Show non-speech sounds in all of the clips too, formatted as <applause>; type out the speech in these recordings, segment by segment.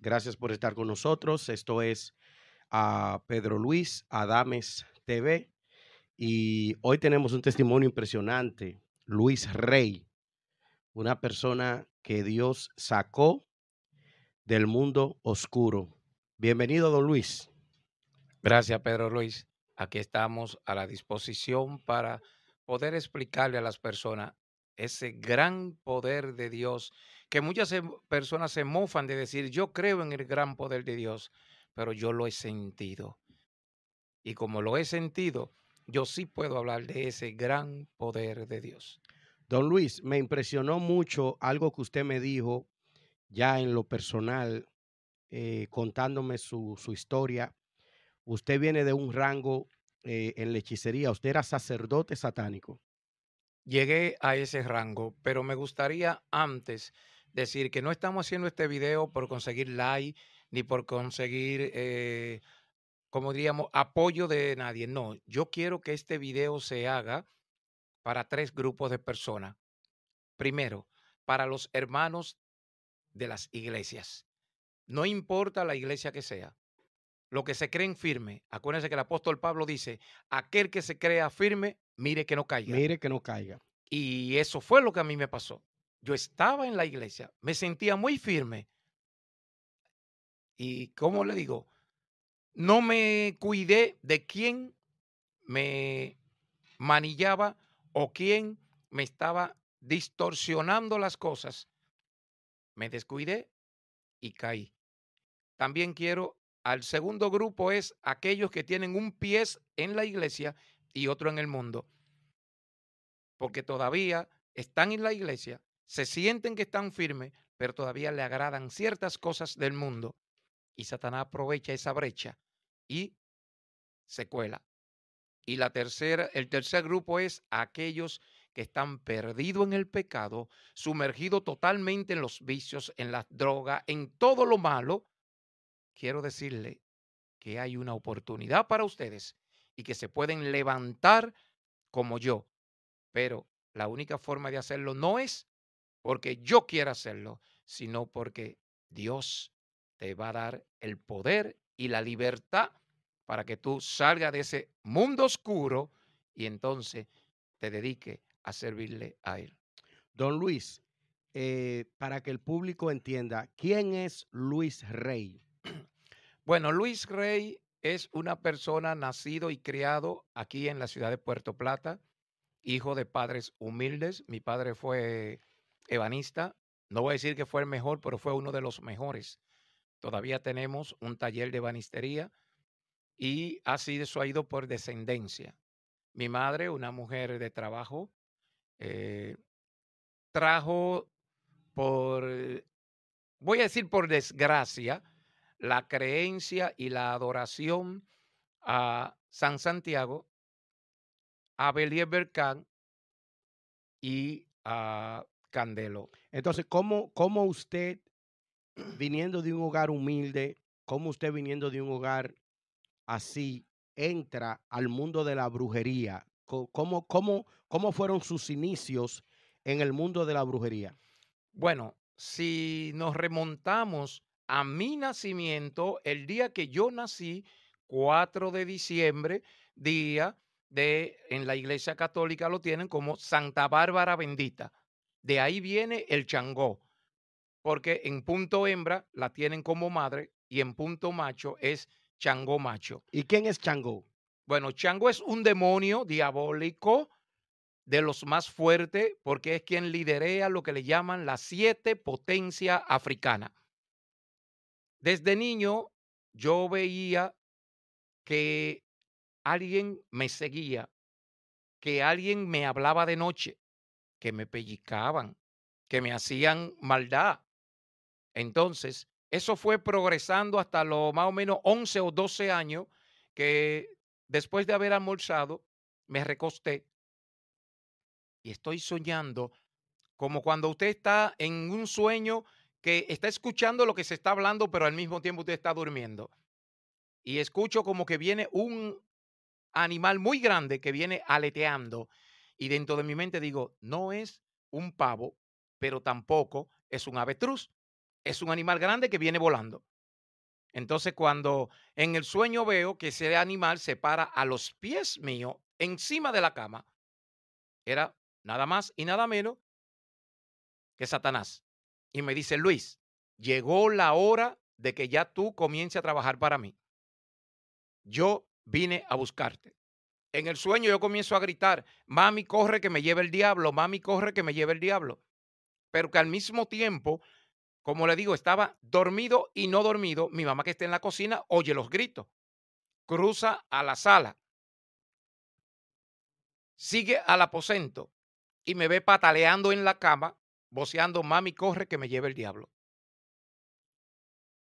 Gracias por estar con nosotros. Esto es a Pedro Luis Adames TV y hoy tenemos un testimonio impresionante. Luis Rey, una persona que Dios sacó del mundo oscuro. Bienvenido, don Luis. Gracias, Pedro Luis. Aquí estamos a la disposición para poder explicarle a las personas ese gran poder de Dios, que muchas personas se mofan de decir, yo creo en el gran poder de Dios, pero yo lo he sentido. Y como lo he sentido, yo sí puedo hablar de ese gran poder de Dios. Don Luis, me impresionó mucho algo que usted me dijo ya en lo personal, eh, contándome su, historia. Usted viene de un rango eh, en la hechicería, usted era sacerdote satánico. Llegué a ese rango, pero me gustaría antes decir que no estamos haciendo este video por conseguir like ni por conseguir, eh, como diríamos, apoyo de nadie. No, yo quiero que este video se haga para tres grupos de personas. Primero, para los hermanos de las iglesias. No importa la iglesia que sea. Lo que se creen firme. Acuérdense que el apóstol Pablo dice, aquel que se crea firme, mire que no caiga. Mire que no caiga. Y eso fue lo que a mí me pasó. Yo estaba en la iglesia, me sentía muy firme. Y, ¿cómo le digo? No me cuidé de quién me manillaba o quién me estaba distorsionando las cosas. Me descuidé y caí. También quiero, al segundo grupo es aquellos que tienen un pie en la iglesia y otro en el mundo porque todavía están en la iglesia, se sienten que están firmes, pero todavía le agradan ciertas cosas del mundo. Y Satanás aprovecha esa brecha y se cuela. Y la tercera, el tercer grupo es aquellos que están perdidos en el pecado, sumergidos totalmente en los vicios, en las drogas, en todo lo malo. Quiero decirle que hay una oportunidad para ustedes y que se pueden levantar como yo, pero la única forma de hacerlo no es porque yo quiera hacerlo, sino porque Dios te va a dar el poder y la libertad para que tú salgas de ese mundo oscuro y entonces te dedique a servirle a Él. Don Luis, eh, para que el público entienda, ¿quién es Luis Rey? Bueno, Luis Rey es una persona nacido y criado aquí en la ciudad de Puerto Plata hijo de padres humildes. Mi padre fue ebanista. No voy a decir que fue el mejor, pero fue uno de los mejores. Todavía tenemos un taller de ebanistería y así eso ha ido por descendencia. Mi madre, una mujer de trabajo, eh, trajo por, voy a decir por desgracia, la creencia y la adoración a San Santiago a Believer Khan y a Candelo. Entonces, ¿cómo, ¿cómo usted, viniendo de un hogar humilde, cómo usted viniendo de un hogar así, entra al mundo de la brujería? ¿Cómo, cómo, cómo fueron sus inicios en el mundo de la brujería? Bueno, si nos remontamos a mi nacimiento, el día que yo nací, 4 de diciembre, día de en la iglesia católica lo tienen como Santa Bárbara bendita. De ahí viene el changó, porque en punto hembra la tienen como madre y en punto macho es changó macho. ¿Y quién es changó? Bueno, changó es un demonio diabólico de los más fuertes porque es quien liderea lo que le llaman la siete potencia africana. Desde niño yo veía que alguien me seguía, que alguien me hablaba de noche, que me pellizcaban, que me hacían maldad. Entonces, eso fue progresando hasta los más o menos 11 o 12 años que después de haber almorzado, me recosté y estoy soñando como cuando usted está en un sueño que está escuchando lo que se está hablando, pero al mismo tiempo usted está durmiendo. Y escucho como que viene un animal muy grande que viene aleteando y dentro de mi mente digo, no es un pavo, pero tampoco es un avetruz, es un animal grande que viene volando. Entonces, cuando en el sueño veo que ese animal se para a los pies míos, encima de la cama, era nada más y nada menos que Satanás. Y me dice, Luis, llegó la hora de que ya tú comiences a trabajar para mí. Yo vine a buscarte. En el sueño yo comienzo a gritar, mami, corre que me lleve el diablo, mami, corre que me lleve el diablo. Pero que al mismo tiempo, como le digo, estaba dormido y no dormido, mi mamá que está en la cocina oye los gritos, cruza a la sala, sigue al aposento y me ve pataleando en la cama, voceando, mami, corre que me lleve el diablo.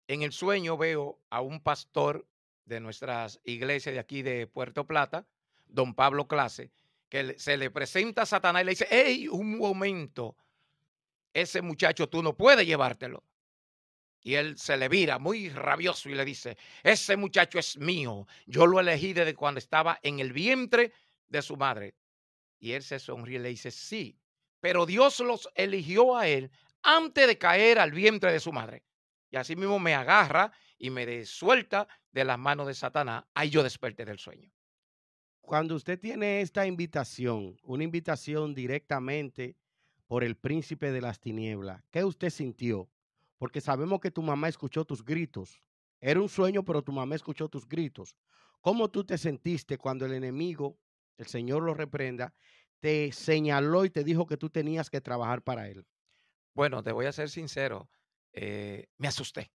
En el sueño veo a un pastor de nuestras iglesias de aquí de Puerto Plata, don Pablo Clase, que se le presenta a Satanás y le dice, hey, un momento, ese muchacho tú no puedes llevártelo. Y él se le vira muy rabioso y le dice, ese muchacho es mío, yo lo elegí desde cuando estaba en el vientre de su madre. Y él se sonríe y le dice, sí, pero Dios los eligió a él antes de caer al vientre de su madre. Y así mismo me agarra y me suelta de las manos de Satanás. Ahí yo desperté del sueño. Cuando usted tiene esta invitación, una invitación directamente por el príncipe de las tinieblas, ¿qué usted sintió? Porque sabemos que tu mamá escuchó tus gritos. Era un sueño, pero tu mamá escuchó tus gritos. ¿Cómo tú te sentiste cuando el enemigo, el Señor lo reprenda, te señaló y te dijo que tú tenías que trabajar para él? Bueno, te voy a ser sincero. Eh, me asusté.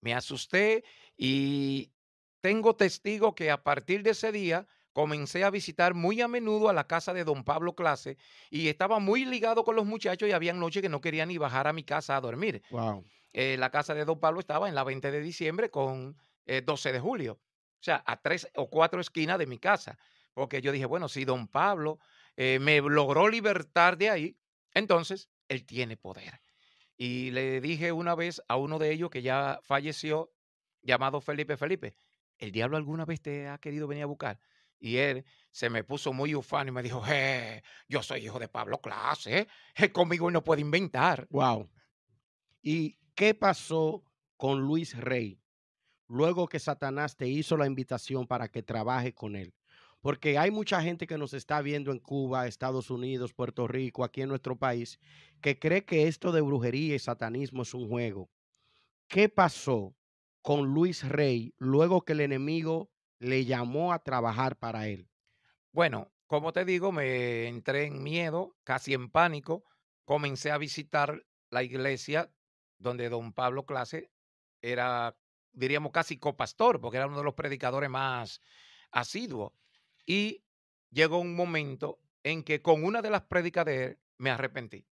Me asusté y tengo testigo que a partir de ese día comencé a visitar muy a menudo a la casa de don Pablo Clase y estaba muy ligado con los muchachos y había noches que no quería ni bajar a mi casa a dormir. Wow. Eh, la casa de don Pablo estaba en la 20 de diciembre con 12 eh, de julio, o sea, a tres o cuatro esquinas de mi casa, porque yo dije, bueno, si don Pablo me logró libertar de ahí, entonces él tiene poder. Y le dije una vez a uno de ellos que ya falleció, llamado Felipe Felipe, ¿el diablo alguna vez te ha querido venir a buscar? Y él se me puso muy ufano y me dijo, eh, yo soy hijo de Pablo Clase, eh, conmigo no puede inventar. Wow. ¿Y qué pasó con Luis Rey luego que Satanás te hizo la invitación para que trabaje con él? porque hay mucha gente que nos está viendo en Cuba, Estados Unidos, Puerto Rico, aquí en nuestro país, que cree que esto de brujería y satanismo es un juego. ¿Qué pasó con Luis Rey luego que el enemigo le llamó a trabajar para él? Bueno, como te digo, me entré en miedo, casi en pánico. Comencé a visitar la iglesia donde don Pablo Clase era, diríamos, casi copastor, porque era uno de los predicadores más asiduos. Y llegó un momento en que con una de las prédicas de él me arrepentí.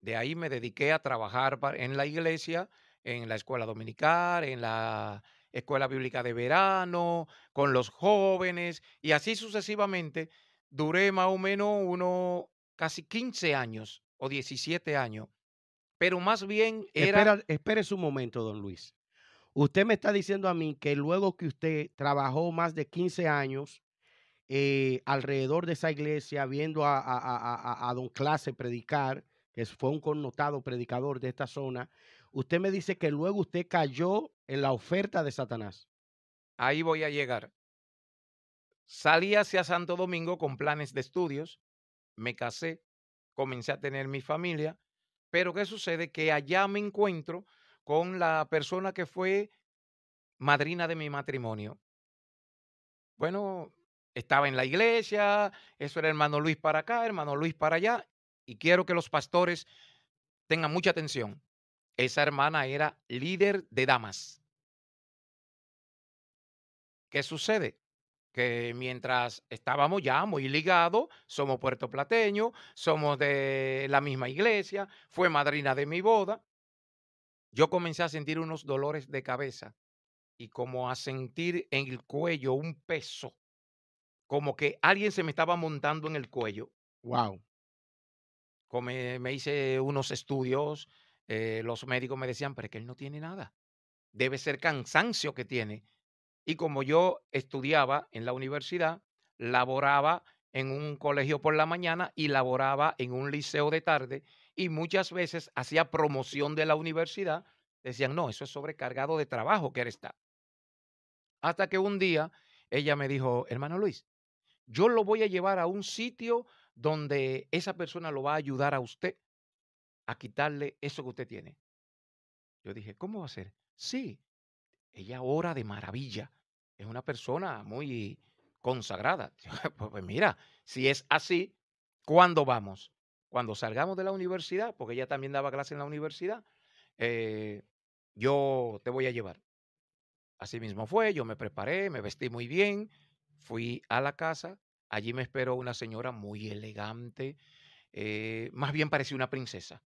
De ahí me dediqué a trabajar en la iglesia, en la escuela dominical, en la escuela bíblica de verano, con los jóvenes y así sucesivamente. Duré más o menos unos casi 15 años o 17 años, pero más bien era... Espere un momento, don Luis. Usted me está diciendo a mí que luego que usted trabajó más de 15 años eh, alrededor de esa iglesia, viendo a, don Clase predicar, que fue un connotado predicador de esta zona, usted me dice que luego usted cayó en la oferta de Satanás. Ahí voy a llegar. Salí hacia Santo Domingo con planes de estudios, me casé, comencé a tener mi familia, pero ¿qué sucede? Que allá me encuentro con la persona que fue madrina de mi matrimonio. Bueno, estaba en la iglesia, eso era hermano Luis para acá, hermano Luis para allá, y quiero que los pastores tengan mucha atención. Esa hermana era líder de damas. ¿Qué sucede? Que mientras estábamos ya muy ligados, somos puertoplateños, somos de la misma iglesia, fue madrina de mi boda, yo comencé a sentir unos dolores de cabeza y como a sentir en el cuello un peso, como que alguien se me estaba montando en el cuello. Wow. Como me, hice unos estudios, eh, los médicos me decían, pero es que él no tiene nada. Debe ser cansancio que tiene. Y como yo estudiaba en la universidad, laboraba en un colegio por la mañana y laboraba en un liceo de tarde y muchas veces hacía promoción de la universidad. Decían, no, eso es sobrecargado de trabajo que él está. Hasta que un día ella me dijo, hermano Luis, yo lo voy a llevar a un sitio donde esa persona lo va a ayudar a usted a quitarle eso que usted tiene. Yo dije, ¿cómo va a ser? Sí, ella ora de maravilla. Es una persona muy consagrada. <laughs> Pues, pues mira, si es así, ¿cuándo vamos? Cuando salgamos de la universidad, porque ella también daba clase en la universidad, eh, yo te voy a llevar. Así mismo fue, yo me preparé, me vestí muy bien, fui a la casa, allí me esperó una señora muy elegante, eh, más bien parecía una princesa.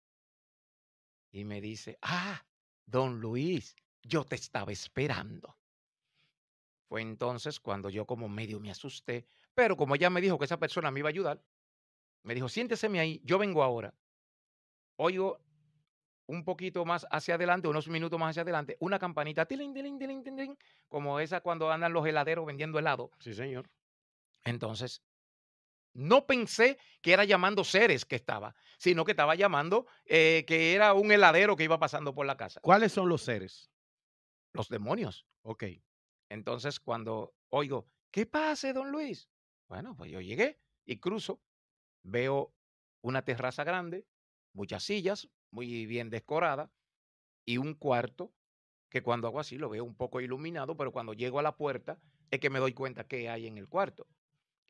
Y me dice, ah, don Luis, yo te estaba esperando. Fue entonces cuando yo como medio me asusté, pero como ella me dijo que esa persona me iba a ayudar, me dijo, siénteseme ahí, yo vengo ahora. Oigo un poquito más hacia adelante, unos minutos más hacia adelante, una campanita, tiling, tiling, tiling, como esa cuando andan los heladeros vendiendo helado. Sí, señor. Entonces, no pensé que era llamando seres que estaba, sino que estaba llamando eh, que era un heladero que iba pasando por la casa. ¿Cuáles son los seres? Los demonios. Ok. Entonces, cuando oigo, ¿qué pase, don Luis? Bueno, pues yo llegué y cruzo, veo una terraza grande, muchas sillas, muy bien decorada, y un cuarto que cuando hago así lo veo un poco iluminado, pero cuando llego a la puerta es que me doy cuenta que hay en el cuarto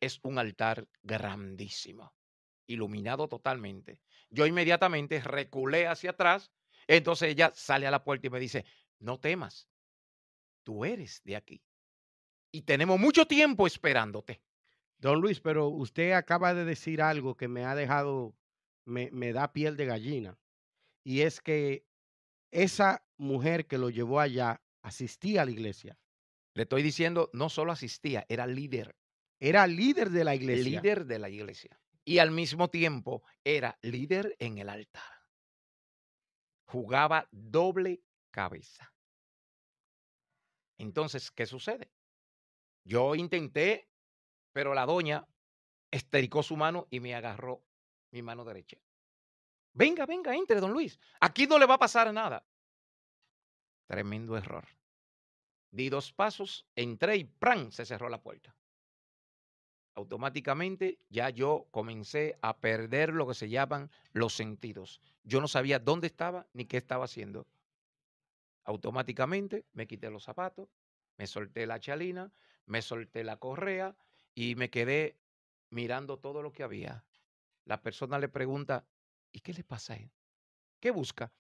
es un altar grandísimo, iluminado totalmente. Yo inmediatamente reculé hacia atrás, entonces ella sale a la puerta y me dice, no temas, tú eres de aquí. Y tenemos mucho tiempo esperándote. Don Luis, pero usted acaba de decir algo que me ha dejado, me, me da piel de gallina. Y es que esa mujer que lo llevó allá asistía a la iglesia. Le estoy diciendo, no solo asistía, era líder. Era líder de la iglesia. Líder de la iglesia. Y al mismo tiempo era líder en el altar. Jugaba doble cabeza. Entonces, ¿qué sucede? Yo intenté, pero la doña estericó su mano y me agarró mi mano derecha. Venga, venga, entre, don Luis. Aquí no le va a pasar nada. Tremendo error. Di dos pasos, entré y ¡pran! se cerró la puerta automáticamente ya yo comencé a perder lo que se llaman los sentidos. Yo no sabía dónde estaba ni qué estaba haciendo. Automáticamente me quité los zapatos, me solté la chalina, me solté la correa y me quedé mirando todo lo que había. La persona le pregunta, ¿y qué le pasa a él? ¿Qué busca?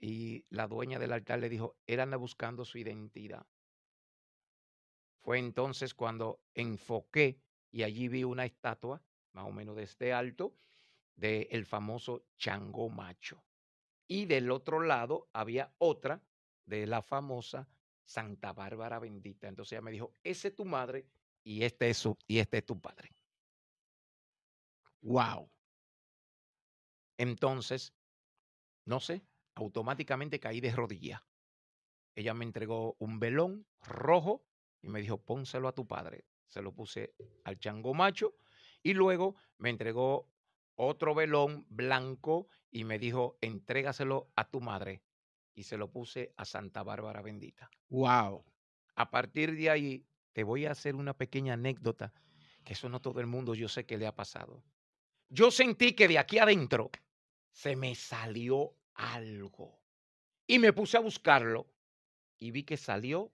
Y la dueña del altar le dijo, él anda buscando su identidad. Fue entonces cuando enfoqué y allí vi una estatua, más o menos de este alto, del famoso Chango Macho. Y del otro lado había otra de la famosa Santa Bárbara Bendita. Entonces ella me dijo, ese es tu madre y este es, su, y este es tu padre. Wow. Entonces, no sé, automáticamente caí de rodillas. Ella me entregó un velón rojo y me dijo, pónselo a tu padre se lo puse al chango macho y luego me entregó otro velón blanco y me dijo, entrégaselo a tu madre. Y se lo puse a Santa Bárbara Bendita. Wow. A partir de ahí, te voy a hacer una pequeña anécdota, que eso no todo el mundo yo sé que le ha pasado. Yo sentí que de aquí adentro se me salió algo. Y me puse a buscarlo y vi que salió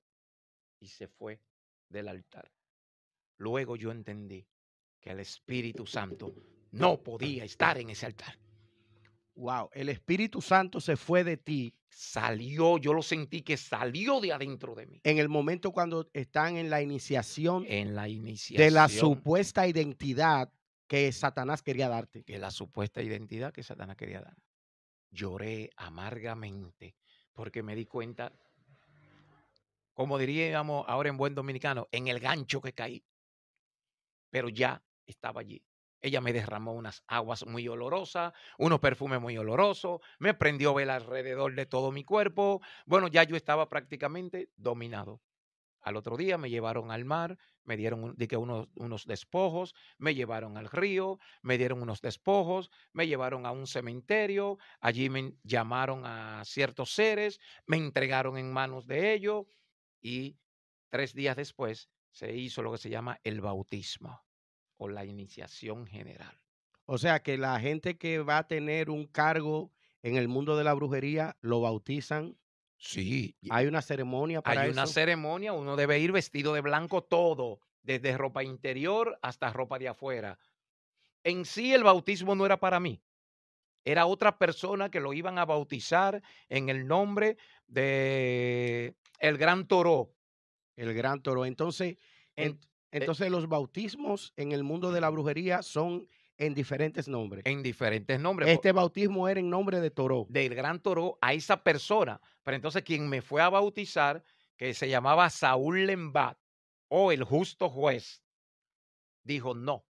y se fue del altar. Luego yo entendí que el Espíritu Santo no podía estar en ese altar. Wow, el Espíritu Santo se fue de ti. Salió, yo lo sentí que salió de adentro de mí. En el momento cuando están en la iniciación, en la iniciación de la supuesta identidad que Satanás quería darte. Que la supuesta identidad que Satanás quería dar. Lloré amargamente porque me di cuenta, como diríamos ahora en buen dominicano, en el gancho que caí pero ya estaba allí. Ella me derramó unas aguas muy olorosas, unos perfumes muy olorosos, me prendió vela alrededor de todo mi cuerpo. Bueno, ya yo estaba prácticamente dominado. Al otro día me llevaron al mar, me dieron di que unos, unos despojos, me llevaron al río, me dieron unos despojos, me llevaron a un cementerio, allí me llamaron a ciertos seres, me entregaron en manos de ellos y tres días después se hizo lo que se llama el bautismo o la iniciación general. O sea que la gente que va a tener un cargo en el mundo de la brujería lo bautizan. Sí, Hay una ceremonia para hay una ceremonia, uno debe ir vestido de blanco todo, desde ropa interior hasta ropa de afuera. En sí el bautismo no era para mí, era otra persona que lo iban a bautizar en el nombre de el gran toro. El gran toro. Entonces, En- en- entonces los bautismos en el mundo de la brujería son en diferentes nombres. en diferentes nombres. Este bautismo era en nombre de Toro. del gran toro a esa persona. Pero entonces quien me fue a bautizar, que se llamaba Saúl Lembat o el justo juez, dijo, no,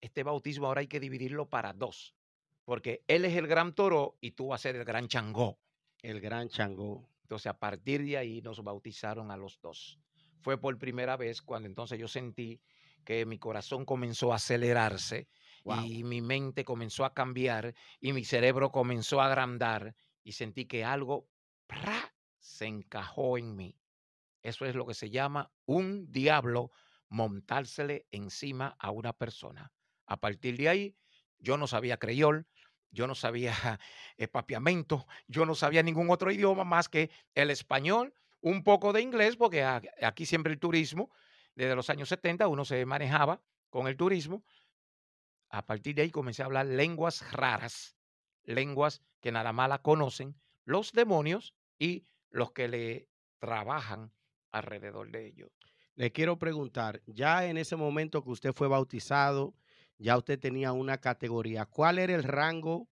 este bautismo ahora hay que dividirlo para dos, porque él es el gran toro y tú vas a ser el gran changó. El gran Changó. Entonces a partir de ahí nos bautizaron a los dos. Fue por primera vez cuando entonces yo sentí que mi corazón comenzó a acelerarse Wow. y mi mente comenzó a cambiar y mi cerebro comenzó a agrandar y sentí que algo ¡pra! se encajó en mí. Eso es lo que se llama un diablo montársele encima a una persona. A partir de ahí, yo no sabía creyol, yo no sabía <laughs> eh, papiamento, yo no sabía ningún otro idioma más que el español, un poco de inglés, porque aquí siempre el turismo, desde los años 70 uno se manejaba con el turismo. A partir de ahí comencé a hablar lenguas raras, lenguas que nada más la conocen los demonios y los que le trabajan alrededor de ellos. Le quiero preguntar, ya en ese momento que usted fue bautizado, ya usted tenía una categoría. ¿Cuál era el rango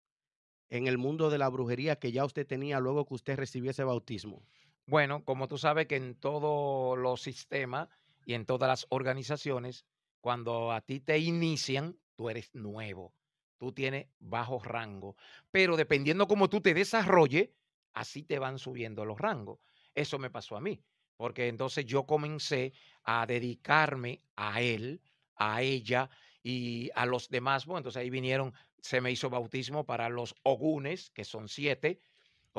en el mundo de la brujería que ya usted tenía luego que usted recibió ese bautismo? Bueno, como tú sabes que en todos los sistemas y en todas las organizaciones, cuando a ti te inician, tú eres nuevo, tú tienes bajo rango, pero dependiendo cómo tú te desarrolles, así te van subiendo los rangos. Eso me pasó a mí, porque entonces yo comencé a dedicarme a él, a ella y a los demás. Bueno, entonces ahí vinieron, se me hizo bautismo para los ogunes, que son siete,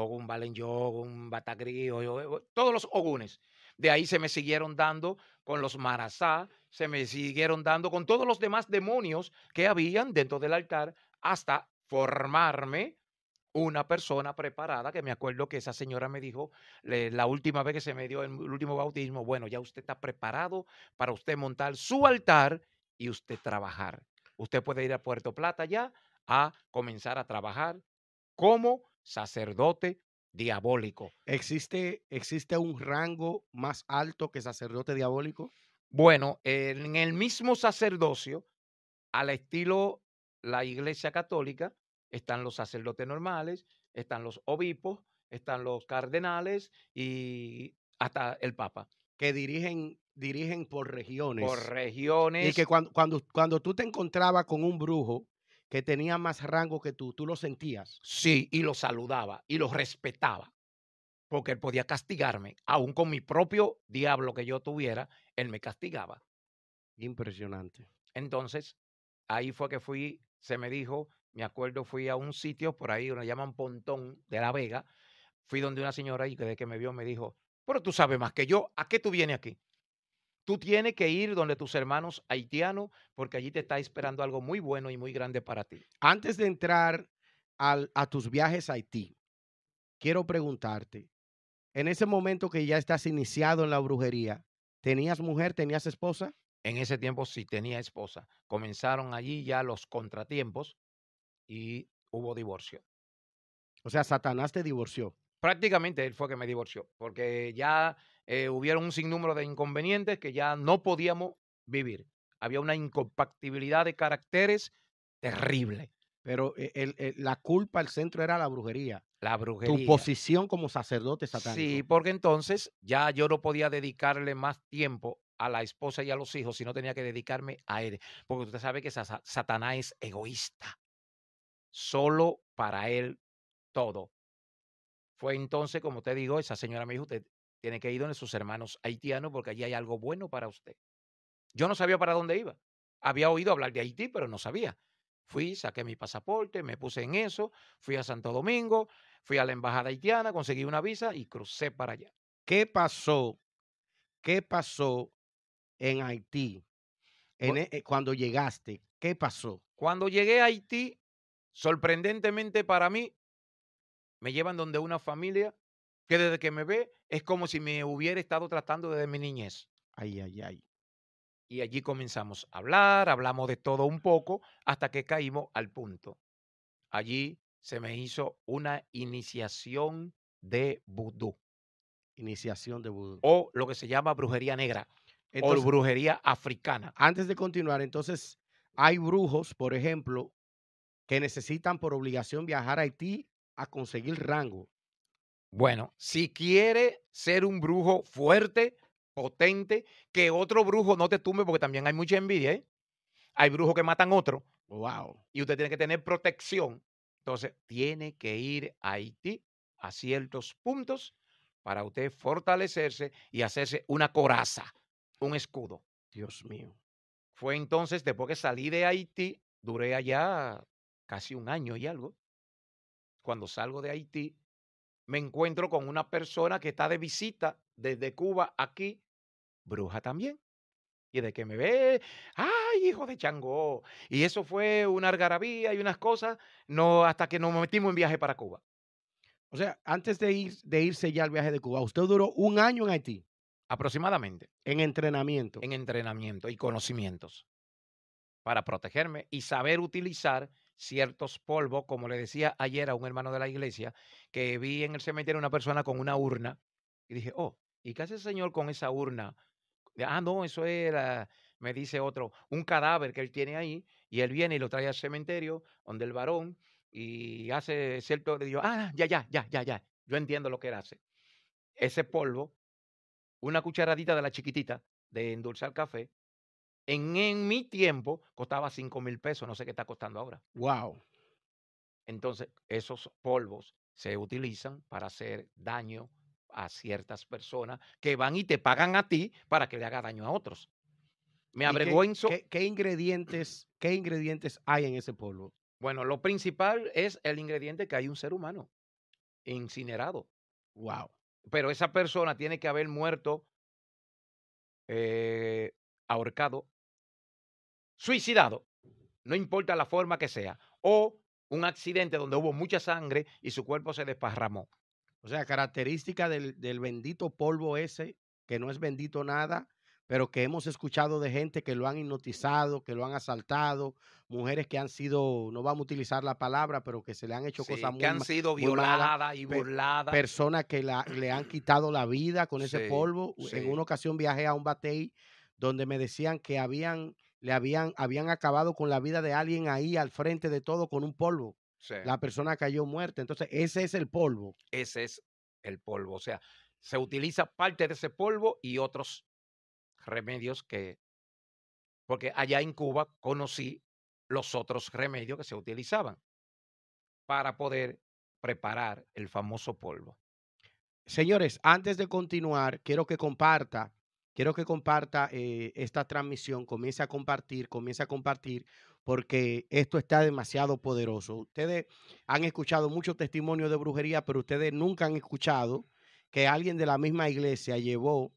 Ogun Balenyog, Ogun Batagri, o- o- o- todos los Ogunes. De ahí se me siguieron dando con los Marasá, se me siguieron dando con todos los demás demonios que habían dentro del altar hasta formarme una persona preparada, que me acuerdo que esa señora me dijo la última vez que se me dio el último bautismo, bueno, ya usted está preparado para usted montar su altar y usted trabajar. Usted puede ir a Puerto Plata ya a comenzar a trabajar como sacerdote diabólico. ¿Existe, ¿Existe un rango más alto que sacerdote diabólico? Bueno, en el mismo sacerdocio, al estilo la Iglesia Católica, están los sacerdotes normales, están los obispos, están los cardenales y hasta el Papa. Que dirigen, dirigen por regiones. Por regiones. Y que cuando, cuando, cuando tú te encontrabas con un brujo que tenía más rango que tú, tú lo sentías. Sí, y lo saludaba y lo respetaba, porque él podía castigarme, aun con mi propio diablo que yo tuviera, él me castigaba. Impresionante. Entonces, ahí fue que fui, se me dijo, me acuerdo, fui a un sitio por ahí, lo llaman Pontón de La Vega, fui donde una señora y que desde que me vio me dijo, pero tú sabes más que yo, ¿a qué tú vienes aquí? Tú tienes que ir donde tus hermanos haitianos, porque allí te está esperando algo muy bueno y muy grande para ti. Antes de entrar al- a tus viajes a Haití, quiero preguntarte, en ese momento que ya estás iniciado en la brujería, ¿tenías mujer, tenías esposa? En ese tiempo sí tenía esposa. Comenzaron allí ya los contratiempos y hubo divorcio. O sea, Satanás te divorció. Prácticamente él fue que me divorció, porque ya eh, hubieron un sinnúmero de inconvenientes que ya no podíamos vivir. Había una incompatibilidad de caracteres terrible. Pero eh, el- el- la culpa, el centro era la brujería. La brujería. Tu posición como sacerdote satánico. Sí, porque entonces ya yo no podía dedicarle más tiempo a la esposa y a los hijos, sino tenía que dedicarme a él. Porque usted sabe que Sa- Satanás es egoísta. Solo para él todo. Fue entonces, como te digo, esa señora me dijo, usted tiene que ir donde sus hermanos haitianos porque allí hay algo bueno para usted. Yo no sabía para dónde iba. Había oído hablar de Haití, pero no sabía. Fui, saqué mi pasaporte, me puse en eso, fui a Santo Domingo, fui a la embajada haitiana, conseguí una visa y crucé para allá. ¿Qué pasó? ¿Qué pasó en Haití? En Bu- e- eh, cuando llegaste, ¿qué pasó? Cuando llegué a Haití, sorprendentemente para mí, me llevan donde una familia que desde que me ve es como si me hubiera estado tratando desde mi niñez. Ay, ay, ay. Y allí comenzamos a hablar, hablamos de todo un poco, hasta que caímos al punto. Allí se me hizo una iniciación de vudú, Iniciación de vudú. o lo que se llama brujería negra, Entonces, o brujería africana. antes de continuar, entonces, hay brujos, por ejemplo, que necesitan por obligación viajar a Haití a conseguir rango. Bueno, si quiere ser un brujo fuerte, potente, que otro brujo no te tumbe, porque también hay mucha envidia, ¿eh? Hay brujos que matan otro Wow. y usted tiene que tener protección. Entonces, tiene que ir a Haití a ciertos puntos para usted fortalecerse y hacerse una coraza, un escudo. Dios mío. Fue entonces, después que salí de Haití, duré allá casi un año y algo. Cuando salgo de Haití, me encuentro con una persona que está de visita desde Cuba aquí, bruja también. Y de que me ve, ¡ay, hijo de Changó! Y eso fue una algarabía y unas cosas, no, hasta que nos metimos en viaje para Cuba. O sea, antes de, ir, de irse ya al viaje de Cuba, usted duró un año en Haití, Aproximadamente, en entrenamiento. en entrenamiento y conocimientos para protegerme y saber utilizar ciertos polvos, como le decía ayer a un hermano de la iglesia, que vi en el cementerio una persona con una urna y dije, oh, ¿y qué hace el señor con esa urna? Ah, no, eso era, me dice otro, un cadáver que él tiene ahí y él viene y lo trae al cementerio donde el varón y hace cierto, le ah, ya, ya, ya, ya, ya, yo entiendo lo que él hace. Ese polvo, una cucharadita de la chiquitita de endulzar café, en, en mi tiempo costaba 5 mil pesos, no sé qué está costando ahora. Wow. Entonces, esos polvos se utilizan para hacer daño a ciertas personas que van y te pagan a ti para que le haga daño a otros. Me ¿Y qué- avergüenzo. ¿qué, qué ingredientes, ¿Qué ingredientes hay en ese polvo? Bueno, lo principal es el ingrediente que hay un ser humano incinerado. Wow. Pero esa persona tiene que haber muerto eh, ahorcado, suicidado, no importa la forma que sea, o un accidente donde hubo mucha sangre y su cuerpo se desparramó. O sea, característica del, del bendito polvo ese, que no es bendito nada, pero que hemos escuchado de gente que lo han hipnotizado, que lo han asaltado, mujeres que han sido, no vamos a utilizar la palabra, pero que se le han hecho Sí, cosas muy que han sido violadas y burladas. personas que la- le han quitado la vida con ese Sí, polvo. Sí. En una ocasión viajé a un batey donde me decían que habían, le habían, habían acabado con la vida de alguien ahí al frente de todo con un polvo. Sí, La persona cayó muerta. Entonces, ese es el polvo. Ese es el polvo. O sea, se utiliza parte de ese polvo y otros remedios que... Porque allá en Cuba conocí los otros remedios que se utilizaban para poder preparar el famoso polvo. Señores, antes de continuar, quiero que comparta, quiero que comparta eh, esta transmisión, comience a compartir, comience a compartir, porque esto está demasiado poderoso. Ustedes han escuchado muchos testimonios de brujería, pero ustedes nunca han escuchado que alguien de la misma iglesia llevó,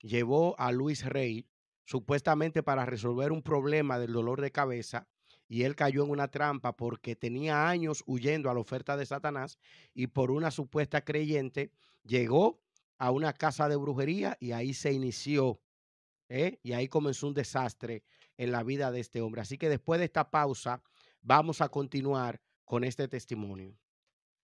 llevó a Luis Rey supuestamente para resolver un problema del dolor de cabeza y él cayó en una trampa porque tenía años huyendo a la oferta de Satanás y por una supuesta creyente llegó a una casa de brujería y ahí se inició. ¿eh? Y ahí comenzó un desastre en la vida de este hombre. Así que después de esta pausa, vamos a continuar con este testimonio.